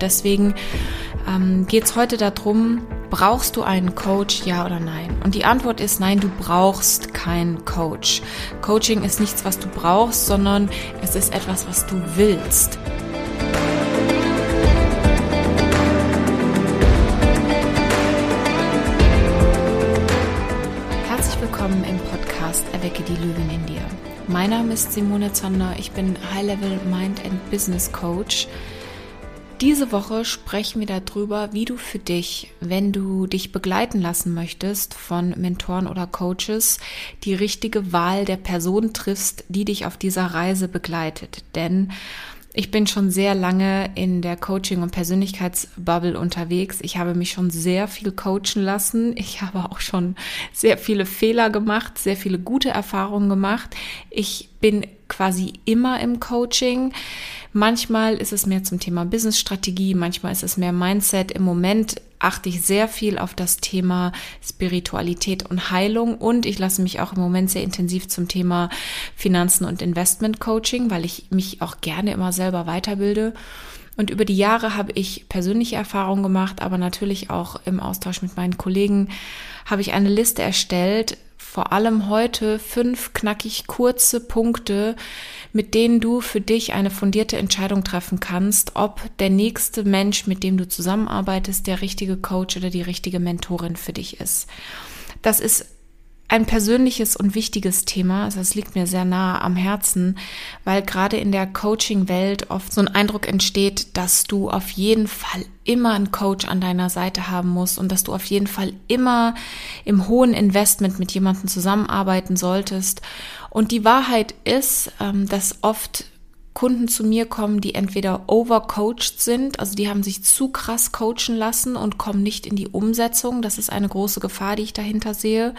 Deswegen ähm, geht es heute darum, brauchst du einen Coach, ja oder nein? Und die Antwort ist nein, du brauchst keinen Coach. Coaching ist nichts, was du brauchst, sondern es ist etwas, was du willst. Herzlich willkommen im Podcast Erwecke die Löwen in dir. Mein Name ist Simone Zander, ich bin High-Level Mind and Business Coach diese Woche sprechen wir darüber, wie du für dich, wenn du dich begleiten lassen möchtest von Mentoren oder Coaches, die richtige Wahl der Person triffst, die dich auf dieser Reise begleitet. Denn ich bin schon sehr lange in der Coaching- und Persönlichkeitsbubble unterwegs. Ich habe mich schon sehr viel coachen lassen. Ich habe auch schon sehr viele Fehler gemacht, sehr viele gute Erfahrungen gemacht. Ich bin quasi immer im Coaching. Manchmal ist es mehr zum Thema Business-Strategie, manchmal ist es mehr Mindset. Im Moment achte ich sehr viel auf das Thema Spiritualität und Heilung und ich lasse mich auch im Moment sehr intensiv zum Thema Finanzen und Investment Coaching, weil ich mich auch gerne immer selber weiterbilde. Und über die Jahre habe ich persönliche Erfahrungen gemacht, aber natürlich auch im Austausch mit meinen Kollegen habe ich eine Liste erstellt, vor allem heute fünf knackig kurze Punkte, mit denen du für dich eine fundierte Entscheidung treffen kannst, ob der nächste Mensch, mit dem du zusammenarbeitest, der richtige Coach oder die richtige Mentorin für dich ist. Das ist ein persönliches und wichtiges Thema. Also es liegt mir sehr nahe am Herzen, weil gerade in der Coaching-Welt oft so ein Eindruck entsteht, dass du auf jeden Fall immer einen Coach an deiner Seite haben musst und dass du auf jeden Fall immer im hohen Investment mit jemandem zusammenarbeiten solltest. Und die Wahrheit ist, ähm, dass oft Kunden zu mir kommen, die entweder overcoached sind, also die haben sich zu krass coachen lassen und kommen nicht in die Umsetzung. Das ist eine große Gefahr, die ich dahinter sehe.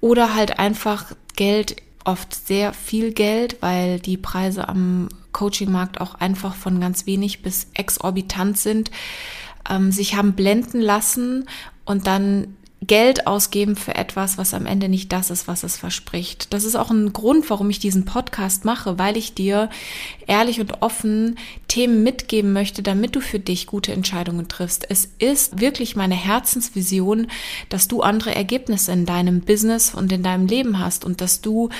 Oder halt einfach Geld, oft sehr viel Geld, weil die Preise am Coachingmarkt auch einfach von ganz wenig bis exorbitant sind, ähm, sich haben blenden lassen und dann Geld ausgeben für etwas, was am Ende nicht das ist, was es verspricht. Das ist auch ein Grund, warum ich diesen Podcast mache, weil ich dir ehrlich und offen Themen mitgeben möchte, damit du für dich gute Entscheidungen triffst. Es ist wirklich meine Herzensvision, dass du andere Ergebnisse in deinem Business und in deinem Leben hast und dass du,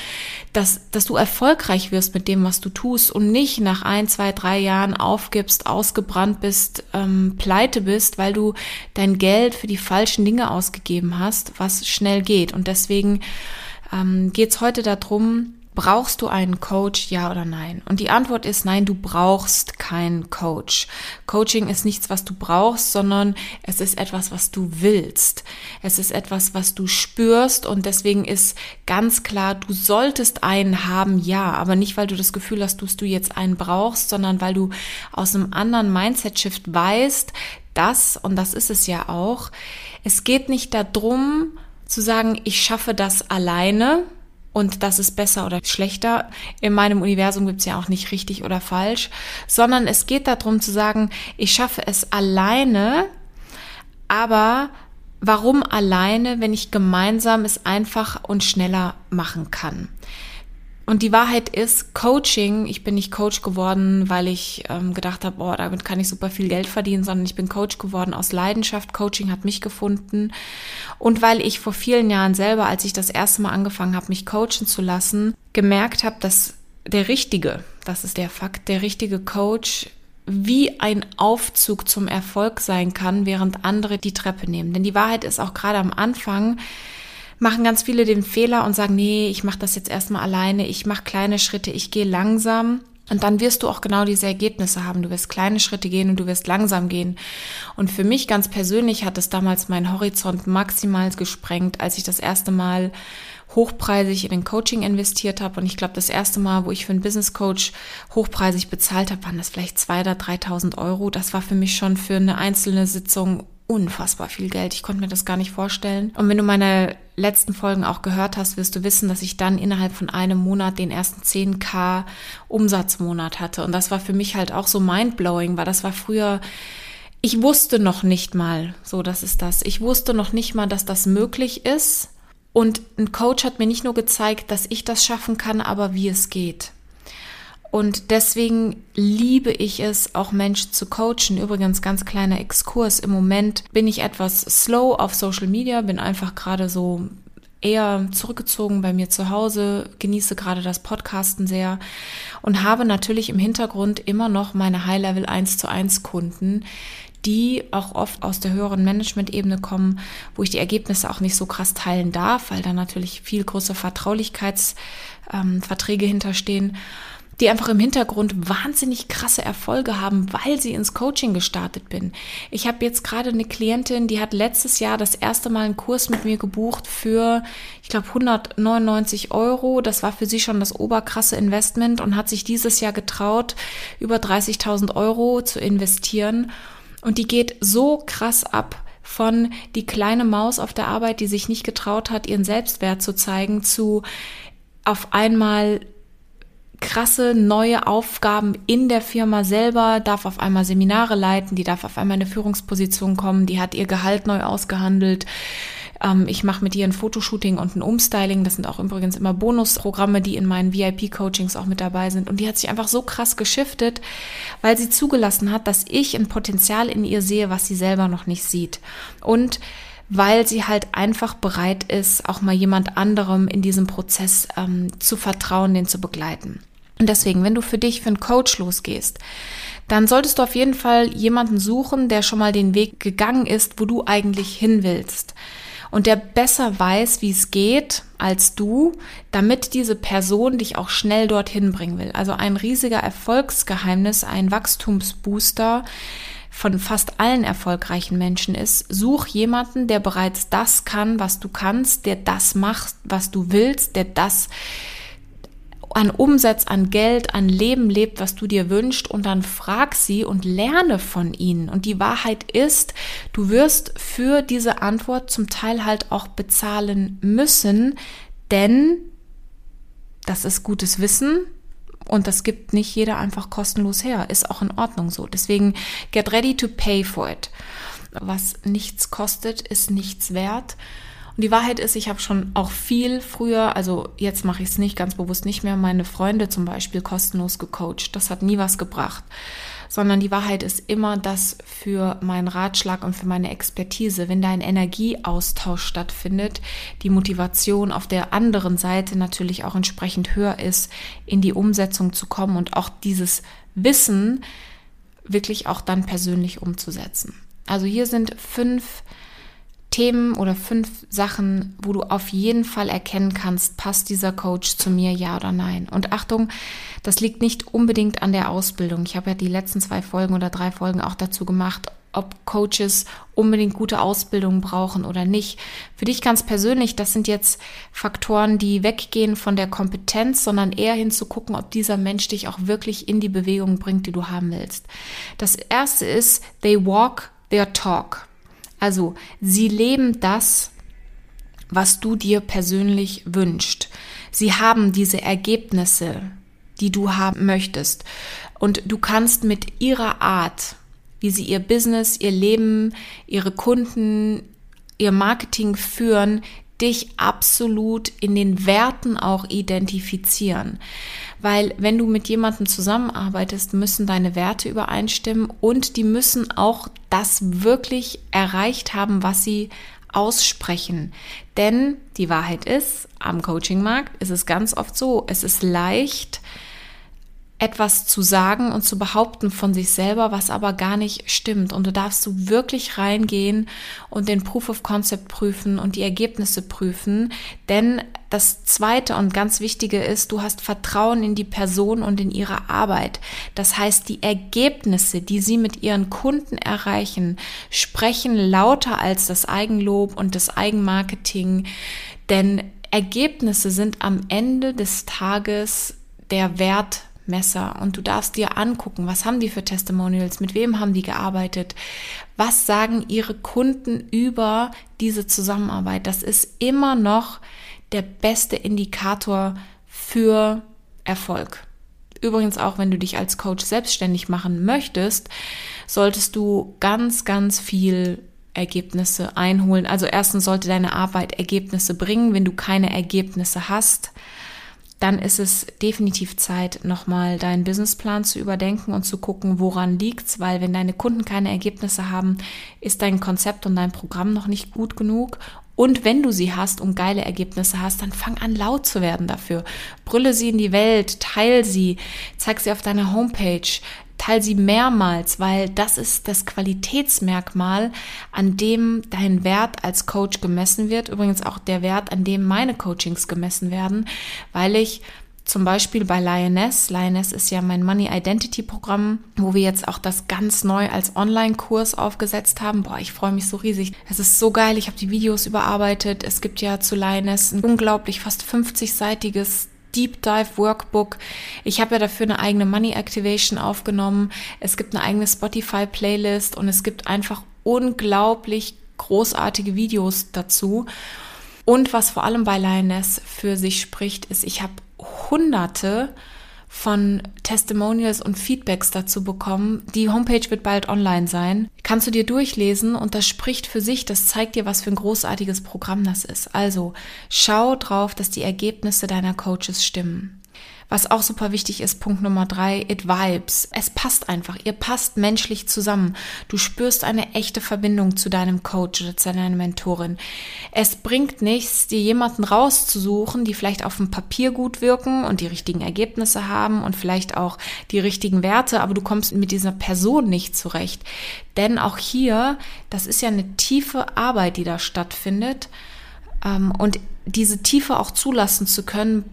dass, dass du erfolgreich wirst mit dem, was du tust und nicht nach ein, zwei, drei Jahren aufgibst, ausgebrannt bist, ähm, pleite bist, weil du dein Geld für die falschen Dinge ausgegeben gegeben hast, was schnell geht. Und deswegen ähm, geht es heute darum, Brauchst du einen Coach, ja oder nein? Und die Antwort ist nein, du brauchst keinen Coach. Coaching ist nichts, was du brauchst, sondern es ist etwas, was du willst. Es ist etwas, was du spürst und deswegen ist ganz klar, du solltest einen haben, ja, aber nicht, weil du das Gefühl hast, dass du jetzt einen brauchst, sondern weil du aus einem anderen Mindset-Shift weißt, dass, und das ist es ja auch, es geht nicht darum, zu sagen, ich schaffe das alleine, und das ist besser oder schlechter. In meinem Universum gibt's ja auch nicht richtig oder falsch, sondern es geht darum zu sagen, ich schaffe es alleine, aber warum alleine, wenn ich gemeinsam es einfach und schneller machen kann? Und die Wahrheit ist, Coaching, ich bin nicht Coach geworden, weil ich ähm, gedacht habe, boah, damit kann ich super viel Geld verdienen, sondern ich bin Coach geworden aus Leidenschaft. Coaching hat mich gefunden. Und weil ich vor vielen Jahren selber, als ich das erste Mal angefangen habe, mich coachen zu lassen, gemerkt habe, dass der richtige, das ist der Fakt, der richtige Coach wie ein Aufzug zum Erfolg sein kann, während andere die Treppe nehmen. Denn die Wahrheit ist auch gerade am Anfang, machen ganz viele den Fehler und sagen, nee, ich mache das jetzt erstmal alleine, ich mache kleine Schritte, ich gehe langsam. Und dann wirst du auch genau diese Ergebnisse haben. Du wirst kleine Schritte gehen und du wirst langsam gehen. Und für mich ganz persönlich hat es damals meinen Horizont maximal gesprengt, als ich das erste Mal hochpreisig in den Coaching investiert habe. Und ich glaube, das erste Mal, wo ich für einen Business Coach hochpreisig bezahlt habe, waren das vielleicht zwei oder 3.000 Euro. Das war für mich schon für eine einzelne Sitzung unfassbar viel Geld. Ich konnte mir das gar nicht vorstellen. Und wenn du meine letzten Folgen auch gehört hast, wirst du wissen, dass ich dann innerhalb von einem Monat den ersten 10k Umsatzmonat hatte. Und das war für mich halt auch so mindblowing, weil das war früher, ich wusste noch nicht mal, so das ist das. Ich wusste noch nicht mal, dass das möglich ist. Und ein Coach hat mir nicht nur gezeigt, dass ich das schaffen kann, aber wie es geht. Und deswegen liebe ich es, auch Menschen zu coachen. Übrigens, ganz kleiner Exkurs. Im Moment bin ich etwas slow auf Social Media, bin einfach gerade so eher zurückgezogen bei mir zu Hause, genieße gerade das Podcasten sehr und habe natürlich im Hintergrund immer noch meine High-Level 1 zu 1 Kunden, die auch oft aus der höheren Management-Ebene kommen, wo ich die Ergebnisse auch nicht so krass teilen darf, weil da natürlich viel größere Vertraulichkeitsverträge ähm, hinterstehen die einfach im Hintergrund wahnsinnig krasse Erfolge haben, weil sie ins Coaching gestartet bin. Ich habe jetzt gerade eine Klientin, die hat letztes Jahr das erste Mal einen Kurs mit mir gebucht für, ich glaube, 199 Euro. Das war für sie schon das oberkrasse Investment und hat sich dieses Jahr getraut, über 30.000 Euro zu investieren. Und die geht so krass ab von die kleine Maus auf der Arbeit, die sich nicht getraut hat, ihren Selbstwert zu zeigen, zu auf einmal krasse neue Aufgaben in der Firma selber, darf auf einmal Seminare leiten, die darf auf einmal in eine Führungsposition kommen, die hat ihr Gehalt neu ausgehandelt. Ähm, ich mache mit ihr ein Fotoshooting und ein Umstyling. Das sind auch übrigens immer Bonusprogramme, die in meinen VIP-Coachings auch mit dabei sind. Und die hat sich einfach so krass geschiftet, weil sie zugelassen hat, dass ich ein Potenzial in ihr sehe, was sie selber noch nicht sieht. Und weil sie halt einfach bereit ist, auch mal jemand anderem in diesem Prozess ähm, zu vertrauen, den zu begleiten. Und deswegen, wenn du für dich für einen Coach losgehst, dann solltest du auf jeden Fall jemanden suchen, der schon mal den Weg gegangen ist, wo du eigentlich hin willst. Und der besser weiß, wie es geht als du, damit diese Person dich auch schnell dorthin bringen will. Also ein riesiger Erfolgsgeheimnis, ein Wachstumsbooster von fast allen erfolgreichen Menschen ist, such jemanden, der bereits das kann, was du kannst, der das macht, was du willst, der das an Umsatz, an Geld, an Leben lebt, was du dir wünschst und dann frag sie und lerne von ihnen. Und die Wahrheit ist, du wirst für diese Antwort zum Teil halt auch bezahlen müssen, denn das ist gutes Wissen und das gibt nicht jeder einfach kostenlos her. Ist auch in Ordnung so. Deswegen get ready to pay for it. Was nichts kostet, ist nichts wert. Und die Wahrheit ist, ich habe schon auch viel früher, also jetzt mache ich es nicht ganz bewusst nicht mehr, meine Freunde zum Beispiel kostenlos gecoacht. Das hat nie was gebracht. Sondern die Wahrheit ist immer das für meinen Ratschlag und für meine Expertise. Wenn da ein Energieaustausch stattfindet, die Motivation auf der anderen Seite natürlich auch entsprechend höher ist, in die Umsetzung zu kommen und auch dieses Wissen wirklich auch dann persönlich umzusetzen. Also hier sind fünf Themen oder fünf Sachen, wo du auf jeden Fall erkennen kannst, passt dieser Coach zu mir, ja oder nein. Und Achtung, das liegt nicht unbedingt an der Ausbildung. Ich habe ja die letzten zwei Folgen oder drei Folgen auch dazu gemacht, ob Coaches unbedingt gute Ausbildung brauchen oder nicht. Für dich ganz persönlich, das sind jetzt Faktoren, die weggehen von der Kompetenz, sondern eher hinzugucken, ob dieser Mensch dich auch wirklich in die Bewegung bringt, die du haben willst. Das erste ist, they walk their talk. Also, sie leben das, was du dir persönlich wünschst. Sie haben diese Ergebnisse, die du haben möchtest. Und du kannst mit ihrer Art, wie sie ihr Business, ihr Leben, ihre Kunden, ihr Marketing führen, dich absolut in den Werten auch identifizieren. Weil wenn du mit jemandem zusammenarbeitest, müssen deine Werte übereinstimmen und die müssen auch das wirklich erreicht haben, was sie aussprechen. Denn die Wahrheit ist, am Coachingmarkt ist es ganz oft so, es ist leicht, etwas zu sagen und zu behaupten von sich selber, was aber gar nicht stimmt. Und du darfst du wirklich reingehen und den Proof of Concept prüfen und die Ergebnisse prüfen. Denn das zweite und ganz wichtige ist, du hast Vertrauen in die Person und in ihre Arbeit. Das heißt, die Ergebnisse, die sie mit ihren Kunden erreichen, sprechen lauter als das Eigenlob und das Eigenmarketing. Denn Ergebnisse sind am Ende des Tages der Wert Messer und du darfst dir angucken, was haben die für Testimonials, mit wem haben die gearbeitet, was sagen ihre Kunden über diese Zusammenarbeit. Das ist immer noch der beste Indikator für Erfolg. Übrigens auch, wenn du dich als Coach selbstständig machen möchtest, solltest du ganz, ganz viel Ergebnisse einholen. Also erstens sollte deine Arbeit Ergebnisse bringen. Wenn du keine Ergebnisse hast, dann ist es definitiv Zeit, nochmal deinen Businessplan zu überdenken und zu gucken, woran liegt's, weil wenn deine Kunden keine Ergebnisse haben, ist dein Konzept und dein Programm noch nicht gut genug und wenn du sie hast und geile Ergebnisse hast, dann fang an laut zu werden dafür. Brülle sie in die Welt, teil sie, zeig sie auf deiner Homepage, teil sie mehrmals, weil das ist das Qualitätsmerkmal, an dem dein Wert als Coach gemessen wird. Übrigens auch der Wert, an dem meine Coachings gemessen werden, weil ich zum Beispiel bei Lioness. Lioness ist ja mein Money Identity Programm, wo wir jetzt auch das ganz neu als Online-Kurs aufgesetzt haben. Boah, ich freue mich so riesig. Es ist so geil. Ich habe die Videos überarbeitet. Es gibt ja zu Lioness ein unglaublich fast 50-seitiges Deep Dive Workbook. Ich habe ja dafür eine eigene Money Activation aufgenommen. Es gibt eine eigene Spotify Playlist und es gibt einfach unglaublich großartige Videos dazu. Und was vor allem bei Lioness für sich spricht, ist, ich habe hunderte von Testimonials und Feedbacks dazu bekommen. Die Homepage wird bald online sein. Kannst du dir durchlesen und das spricht für sich, das zeigt dir, was für ein großartiges Programm das ist. Also schau drauf, dass die Ergebnisse deiner Coaches stimmen. Was auch super wichtig ist, Punkt Nummer drei, it vibes. Es passt einfach. Ihr passt menschlich zusammen. Du spürst eine echte Verbindung zu deinem Coach oder zu deiner Mentorin. Es bringt nichts, dir jemanden rauszusuchen, die vielleicht auf dem Papier gut wirken und die richtigen Ergebnisse haben und vielleicht auch die richtigen Werte, aber du kommst mit dieser Person nicht zurecht. Denn auch hier, das ist ja eine tiefe Arbeit, die da stattfindet. Ähm, und diese Tiefe auch zulassen zu können,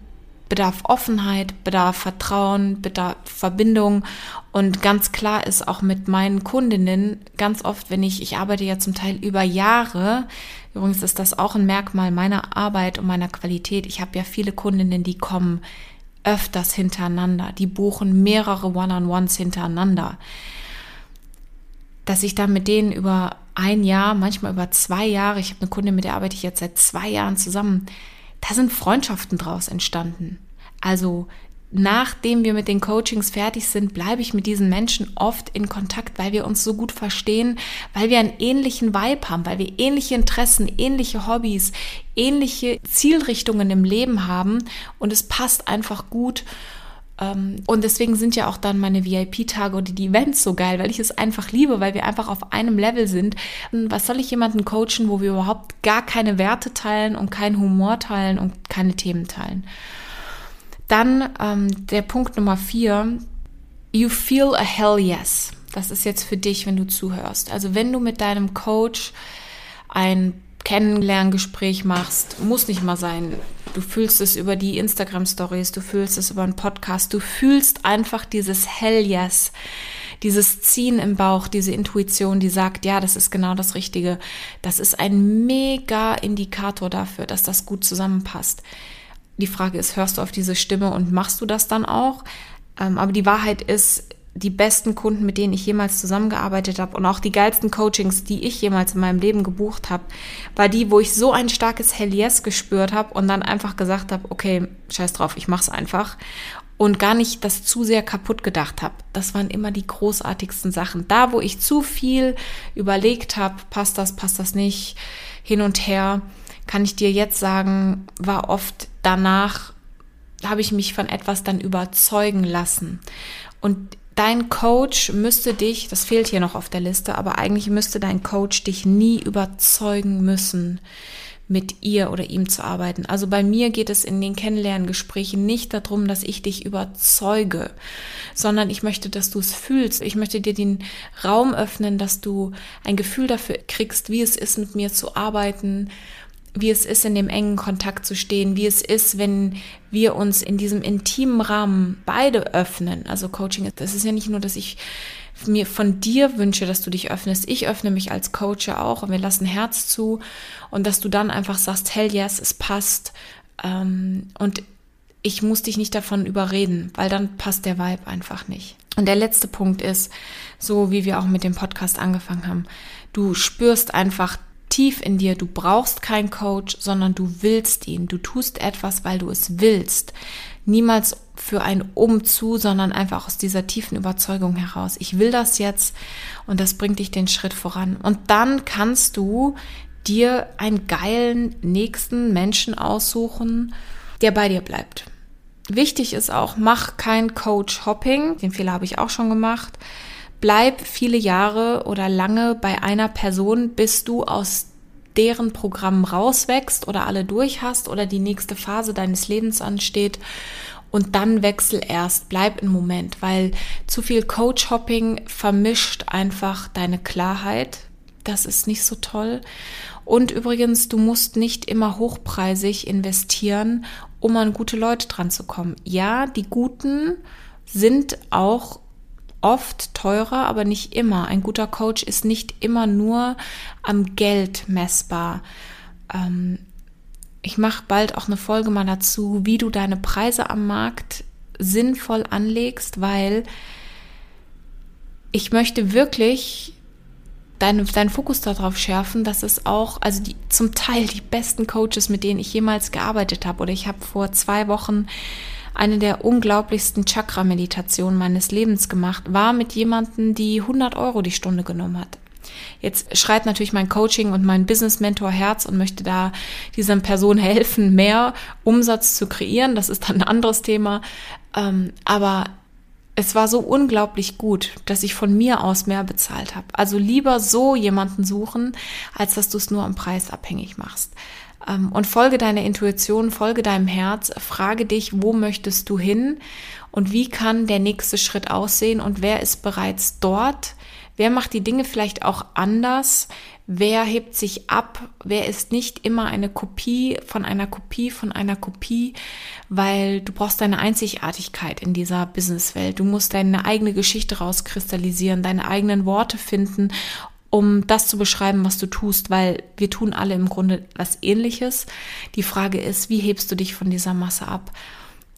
bedarf Offenheit, bedarf Vertrauen, bedarf Verbindung. Und ganz klar ist auch mit meinen Kundinnen ganz oft, wenn ich, ich arbeite ja zum Teil über Jahre, übrigens ist das auch ein Merkmal meiner Arbeit und meiner Qualität. Ich habe ja viele Kundinnen, die kommen öfters hintereinander, die buchen mehrere One-on-Ones hintereinander. Dass ich dann mit denen über ein Jahr, manchmal über zwei Jahre, ich habe eine Kundin, mit der arbeite ich jetzt seit zwei Jahren zusammen, da sind Freundschaften draus entstanden. Also nachdem wir mit den Coachings fertig sind, bleibe ich mit diesen Menschen oft in Kontakt, weil wir uns so gut verstehen, weil wir einen ähnlichen Vibe haben, weil wir ähnliche Interessen, ähnliche Hobbys, ähnliche Zielrichtungen im Leben haben und es passt einfach gut. Ähm, und deswegen sind ja auch dann meine VIP-Tage oder die Events so geil, weil ich es einfach liebe, weil wir einfach auf einem Level sind. Was soll ich jemanden coachen, wo wir überhaupt gar keine Werte teilen und keinen Humor teilen und keine Themen teilen? Dann ähm, der Punkt Nummer vier. You feel a hell yes. Das ist jetzt für dich, wenn du zuhörst. Also wenn du mit deinem Coach ein Kennenlerngespräch machst, muss nicht mal sein. Du fühlst es über die Instagram Stories, du fühlst es über einen Podcast, du fühlst einfach dieses Hell Yes, dieses Ziehen im Bauch, diese Intuition, die sagt, ja, das ist genau das Richtige. Das ist ein mega Indikator dafür, dass das gut zusammenpasst. Die Frage ist, hörst du auf diese Stimme und machst du das dann auch? Ähm, aber die Wahrheit ist, die besten Kunden, mit denen ich jemals zusammengearbeitet habe und auch die geilsten Coachings, die ich jemals in meinem Leben gebucht habe, war die, wo ich so ein starkes Hell Yes gespürt habe und dann einfach gesagt habe, okay, scheiß drauf, ich mach's einfach und gar nicht das zu sehr kaputt gedacht habe. Das waren immer die großartigsten Sachen. Da, wo ich zu viel überlegt habe, passt das, passt das nicht, hin und her, kann ich dir jetzt sagen, war oft danach habe ich mich von etwas dann überzeugen lassen. Und dein Coach müsste dich, das fehlt hier noch auf der Liste, aber eigentlich müsste dein Coach dich nie überzeugen müssen, mit ihr oder ihm zu arbeiten. Also bei mir geht es in den Kennenlerngesprächen nicht darum, dass ich dich überzeuge, sondern ich möchte, dass du es fühlst. Ich möchte dir den Raum öffnen, dass du ein Gefühl dafür kriegst, wie es ist, mit mir zu arbeiten, wie es ist, in dem engen Kontakt zu stehen, wie es ist, wenn wir uns in diesem intimen Rahmen beide öffnen. Also Coaching, das ist ja nicht nur, dass ich mir von dir wünsche, dass du dich öffnest. Ich öffne mich als Coach auch und wir lassen Herz zu und dass du dann einfach sagst, hell yes, es passt. Ähm, und ich muss dich nicht davon überreden, weil dann passt der Vibe einfach nicht. Und der letzte Punkt ist, so wie wir auch mit dem Podcast angefangen haben, du spürst einfach tief in dir, du brauchst keinen Coach, sondern du willst ihn. Du tust etwas, weil du es willst. Niemals für ein Umzu, sondern einfach aus dieser tiefen Überzeugung heraus. Ich will das jetzt und das bringt dich den Schritt voran. Und dann kannst du dir einen geilen nächsten Menschen aussuchen, der bei dir bleibt. wichtig ist auch, mach kein Coach-Hopping. Den Fehler habe ich auch schon gemacht. Bleib viele Jahre oder lange bei einer Person, bis du aus deren Programm rauswächst oder alle durch hast oder die nächste Phase deines Lebens ansteht und dann wechsel erst, bleib im Moment, weil zu viel Coach-Hopping vermischt einfach deine Klarheit. Das ist nicht so toll. Und übrigens, du musst nicht immer hochpreisig investieren, um an gute Leute dran zu kommen. Ja, die Guten sind auch oft teurer, aber nicht immer. Ein guter Coach ist nicht immer nur am Geld messbar. Ähm, ich mache bald auch eine Folge mal dazu, wie du deine Preise am Markt sinnvoll anlegst, weil ich möchte wirklich deinen, deinen Fokus darauf schärfen, dass es auch, also die, zum Teil die besten Coaches, mit denen ich jemals gearbeitet habe, oder ich habe vor zwei Wochen eine der unglaublichsten Chakra-Meditationen meines Lebens gemacht, war mit jemandem, die 100 Euro die Stunde genommen hat. Jetzt schreit natürlich mein Coaching und mein Business Mentor Herz und möchte da dieser Person helfen, mehr Umsatz zu kreieren. Das ist dann ein anderes Thema. Ähm, aber es war so unglaublich gut, dass ich von mir aus mehr bezahlt habe. Also lieber so jemanden suchen, als dass du es nur am Preis abhängig machst. Ähm, und folge deiner Intuition, folge deinem Herz, frage dich, wo möchtest du hin und wie kann der nächste Schritt aussehen und wer ist bereits dort Wer macht die Dinge vielleicht auch anders? Wer hebt sich ab? Wer ist nicht immer eine Kopie von einer Kopie von einer Kopie? Weil du brauchst deine Einzigartigkeit in dieser Businesswelt. Du musst deine eigene Geschichte rauskristallisieren, deine eigenen Worte finden um das zu beschreiben, was du tust, weil wir tun alle im Grunde was ähnliches. Die Frage ist, wie hebst du dich von dieser Masse ab?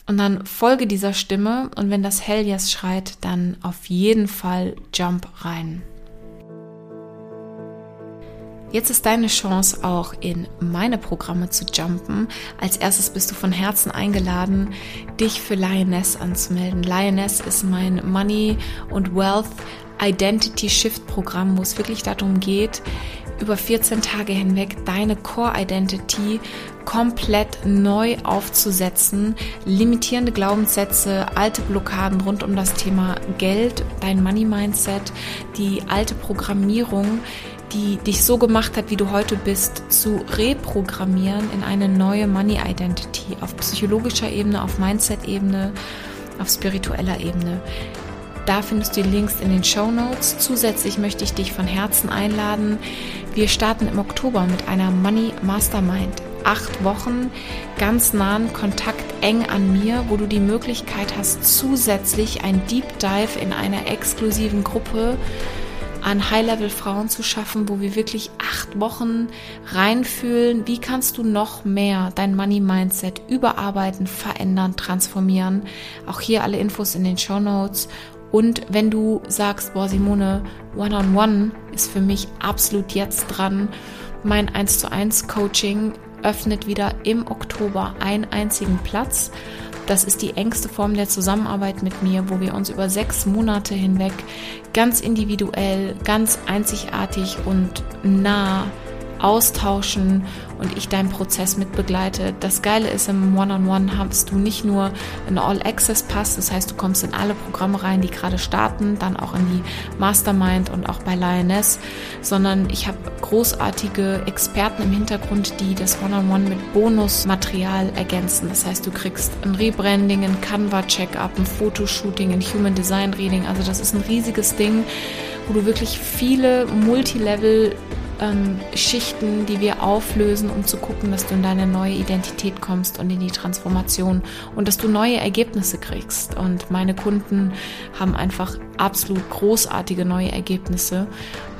Und dann folge dieser Stimme und wenn das Hell Yes schreit, dann auf jeden Fall Jump rein. Jetzt ist deine Chance auch in meine Programme zu jumpen. Als erstes bist du von Herzen eingeladen, dich für Lioness anzumelden. Lioness ist mein Money und Wealth Identity Shift Programm, wo es wirklich darum geht, über 14 Tage hinweg deine Core Identity komplett neu aufzusetzen, limitierende Glaubenssätze, alte Blockaden rund um das Thema Geld, dein Money Mindset, die alte Programmierung, die dich so gemacht hat, wie du heute bist, zu reprogrammieren in eine neue Money Identity auf psychologischer Ebene, auf Mindset-Ebene, auf spiritueller Ebene. Da findest du die Links in den Show Notes. Zusätzlich möchte ich dich von Herzen einladen. Wir starten im Oktober mit einer Money Mastermind. Acht Wochen ganz nahen Kontakt eng an mir, wo du die Möglichkeit hast, zusätzlich ein Deep Dive in einer exklusiven Gruppe an High-Level-Frauen zu schaffen, wo wir wirklich acht Wochen reinfühlen, wie kannst du noch mehr dein Money-Mindset überarbeiten, verändern, transformieren. Auch hier alle Infos in den Show Notes und wenn du sagst, boah, Simone, One-on-One -on -one ist für mich absolut jetzt dran, mein 1 zu 1 Coaching öffnet wieder im Oktober einen einzigen Platz. Das ist die engste Form der Zusammenarbeit mit mir, wo wir uns über sechs Monate hinweg ganz individuell, ganz einzigartig und nah austauschen und ich deinen Prozess mit begleite. Das Geile ist, im One-on-One -on -One hast du nicht nur einen All-Access-Pass, das heißt, du kommst in alle Programme rein, die gerade starten, dann auch in die Mastermind und auch bei Lioness, sondern ich habe großartige Experten im Hintergrund, die das One-on-One -on -One mit Bonusmaterial ergänzen. Das heißt, du kriegst ein Rebranding, ein Canva-Check-up, ein Fotoshooting, ein Human Design Reading. Also das ist ein riesiges Ding, wo du wirklich viele Multilevel ähm, Schichten, die wir auflösen, um zu gucken, dass du in deine neue Identität kommst und in die Transformation und dass du neue Ergebnisse kriegst. Und meine Kunden haben einfach absolut großartige neue Ergebnisse.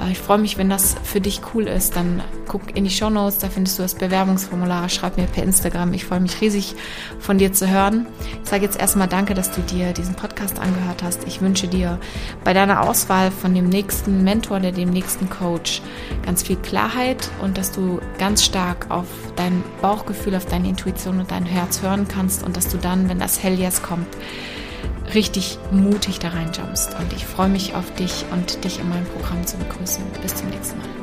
Äh, ich freue mich, wenn das für dich cool ist. Dann guck in die Show Notes, da findest du das Bewerbungsformular. Schreib mir per Instagram. Ich freue mich riesig von dir zu hören. Ich sage jetzt erstmal Danke, dass du dir diesen Podcast angehört hast. Ich wünsche dir bei deiner Auswahl von dem nächsten Mentor oder dem nächsten Coach ganz viel Klarheit und dass du ganz stark auf dein Bauchgefühl, auf deine Intuition und dein Herz hören kannst und dass du dann, wenn das Hell Yes kommt, richtig mutig da reinjumpst. Und ich freue mich auf dich und dich in meinem Programm zu begrüßen. Bis zum nächsten Mal.